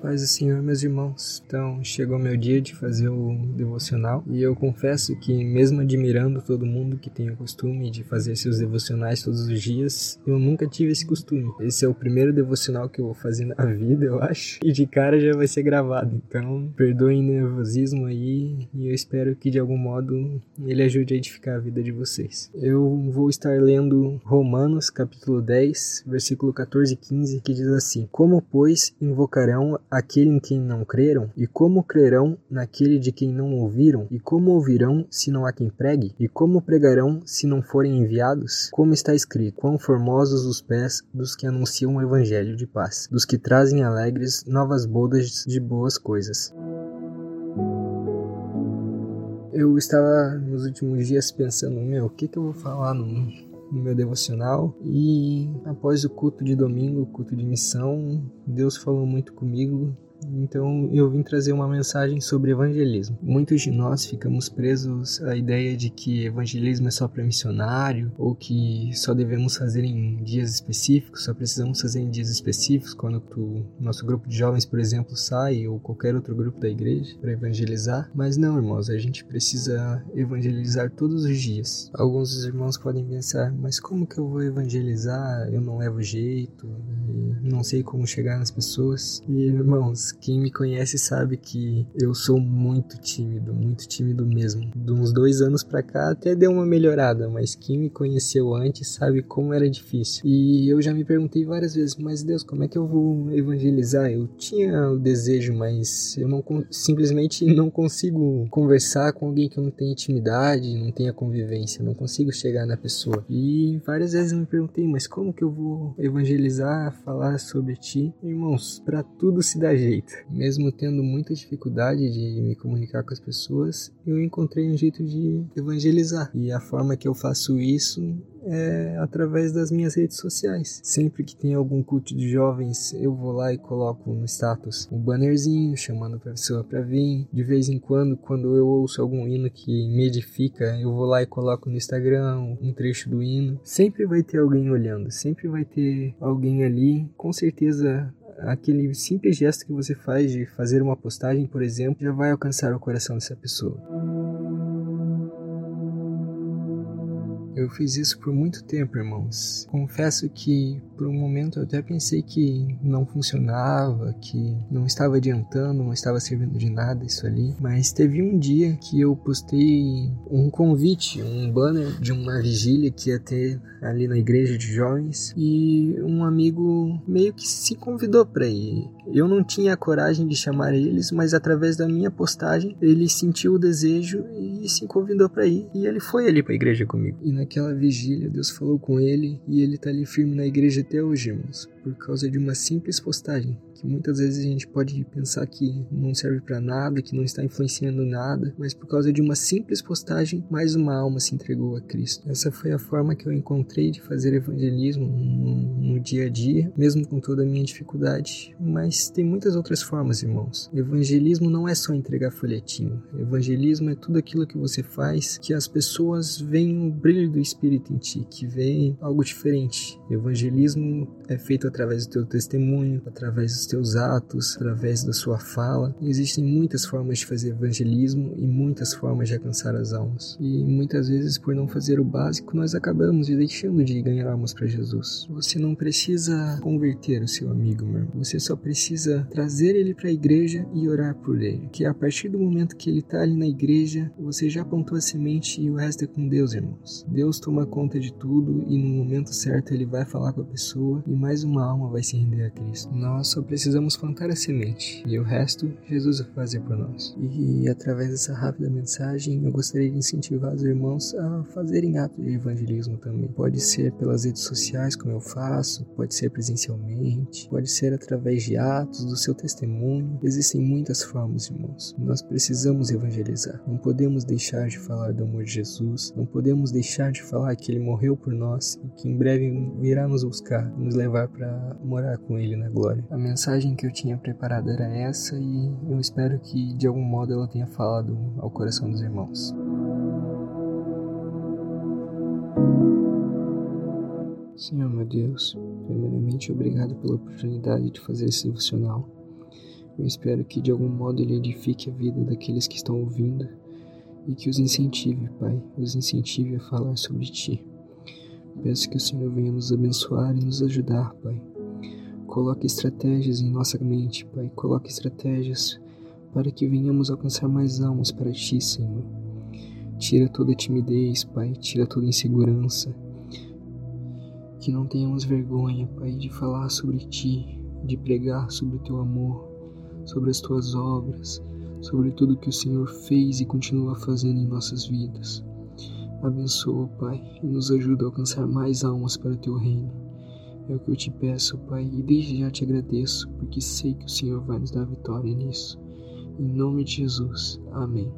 Paz do Senhor, meus irmãos. Então, chegou meu dia de fazer o devocional e eu confesso que, mesmo admirando todo mundo que tem o costume de fazer seus devocionais todos os dias, eu nunca tive esse costume. Esse é o primeiro devocional que eu vou fazer na vida, eu acho, e de cara já vai ser gravado. Então, perdoem o nervosismo aí e eu espero que de algum modo ele ajude a edificar a vida de vocês. Eu vou estar lendo Romanos, capítulo 10, versículo 14 e 15, que diz assim: Como, pois, invocarão aquele em quem não creram? E como crerão naquele de quem não ouviram? E como ouvirão se não há quem pregue? E como pregarão se não forem enviados? Como está escrito: Quão formosos os pés dos que anunciam o evangelho de paz, dos que trazem alegres novas bodas de boas coisas. Eu estava nos últimos dias pensando, meu, o que, que eu vou falar no, no meu devocional. E após o culto de domingo, culto de missão, Deus falou muito comigo então eu vim trazer uma mensagem sobre evangelismo. Muitos de nós ficamos presos à ideia de que evangelismo é só para missionário ou que só devemos fazer em dias específicos, só precisamos fazer em dias específicos quando o nosso grupo de jovens, por exemplo, sai ou qualquer outro grupo da igreja para evangelizar. Mas não, irmãos, a gente precisa evangelizar todos os dias. Alguns dos irmãos podem pensar, mas como que eu vou evangelizar? Eu não levo jeito, não sei como chegar nas pessoas. E irmãos, quem me conhece sabe que eu sou muito tímido, muito tímido mesmo. De uns dois anos pra cá até deu uma melhorada, mas quem me conheceu antes sabe como era difícil. E eu já me perguntei várias vezes, mas Deus, como é que eu vou evangelizar? Eu tinha o desejo, mas eu não simplesmente não consigo conversar com alguém que eu não tenho intimidade, não tenha convivência, não consigo chegar na pessoa. E várias vezes eu me perguntei, mas como que eu vou evangelizar, falar sobre ti? Irmãos, para tudo se dá jeito jeito. Mesmo tendo muita dificuldade de me comunicar com as pessoas, eu encontrei um jeito de evangelizar. E a forma que eu faço isso é através das minhas redes sociais. Sempre que tem algum culto de jovens, eu vou lá e coloco no status um bannerzinho chamando a pessoa para vir. De vez em quando, quando eu ouço algum hino que me edifica, eu vou lá e coloco no Instagram um trecho do hino. Sempre vai ter alguém olhando, sempre vai ter alguém ali. Com certeza aquele simples gesto que você faz de fazer uma postagem, por exemplo, já vai alcançar o coração dessa pessoa. Fiz isso por muito tempo, irmãos. Confesso que por um momento eu até pensei que não funcionava, que não estava adiantando, não estava servindo de nada isso ali. Mas teve um dia que eu postei um convite, um banner de uma vigília que ia ter ali na igreja de jovens e um amigo meio que se convidou para ir. Eu não tinha a coragem de chamar eles, mas através da minha postagem ele sentiu o desejo e se convidou para ir. E ele foi ali para a igreja comigo. E naquela vigília, Deus falou com ele e ele está ali firme na igreja até hoje, irmãos, por causa de uma simples postagem que muitas vezes a gente pode pensar que não serve para nada, que não está influenciando nada, mas por causa de uma simples postagem, mais uma alma se entregou a Cristo. Essa foi a forma que eu encontrei de fazer evangelismo no, no dia a dia, mesmo com toda a minha dificuldade. Mas tem muitas outras formas, irmãos. Evangelismo não é só entregar folhetinho. Evangelismo é tudo aquilo que você faz que as pessoas veem o brilho do Espírito em ti, que veem algo diferente. Evangelismo é feito através do teu testemunho, através dos teus atos, através da sua fala. Existem muitas formas de fazer evangelismo e muitas formas de alcançar as almas. E muitas vezes, por não fazer o básico, nós acabamos deixando de ganhar almas para Jesus. Você não precisa converter o seu amigo, meu. Você só precisa trazer ele para a igreja e orar por ele. Que a partir do momento que ele está ali na igreja, você já plantou a semente e o resto é com Deus, irmãos. Deus toma conta de tudo e no momento certo ele vai falar com a pessoa e mais uma alma vai se render a Cristo. Nós só precisamos plantar a semente e o resto Jesus vai fazer por nós. E através dessa rápida mensagem, eu gostaria de incentivar os irmãos a fazerem atos de evangelismo também. Pode ser pelas redes sociais, como eu faço, pode ser presencialmente, pode ser através de atos, do seu testemunho. Existem muitas formas, irmãos. Nós precisamos evangelizar. Não podemos deixar de falar do amor de Jesus, não podemos deixar de falar que ele morreu por nós e que em breve virá nos buscar, nos levar para morar com ele na glória. A mensagem que eu tinha preparado era essa e eu espero que de algum modo ela tenha falado ao coração dos irmãos. Senhor meu Deus, primeiramente obrigado pela oportunidade de fazer esse devocional. Eu espero que de algum modo ele edifique a vida daqueles que estão ouvindo e que os incentive, Pai, os incentive a falar sobre Ti. Peço que o Senhor venha nos abençoar e nos ajudar, Pai. Coloque estratégias em nossa mente, Pai. Coloque estratégias para que venhamos alcançar mais almas para Ti, Senhor. Tira toda timidez, Pai. Tira toda insegurança. Que não tenhamos vergonha, Pai, de falar sobre Ti, de pregar sobre o Teu amor, sobre as tuas obras, sobre tudo que o Senhor fez e continua fazendo em nossas vidas. Abençoa, Pai, e nos ajuda a alcançar mais almas para o teu reino. É o que eu te peço, Pai, e desde já te agradeço, porque sei que o Senhor vai nos dar vitória nisso. Em nome de Jesus. Amém.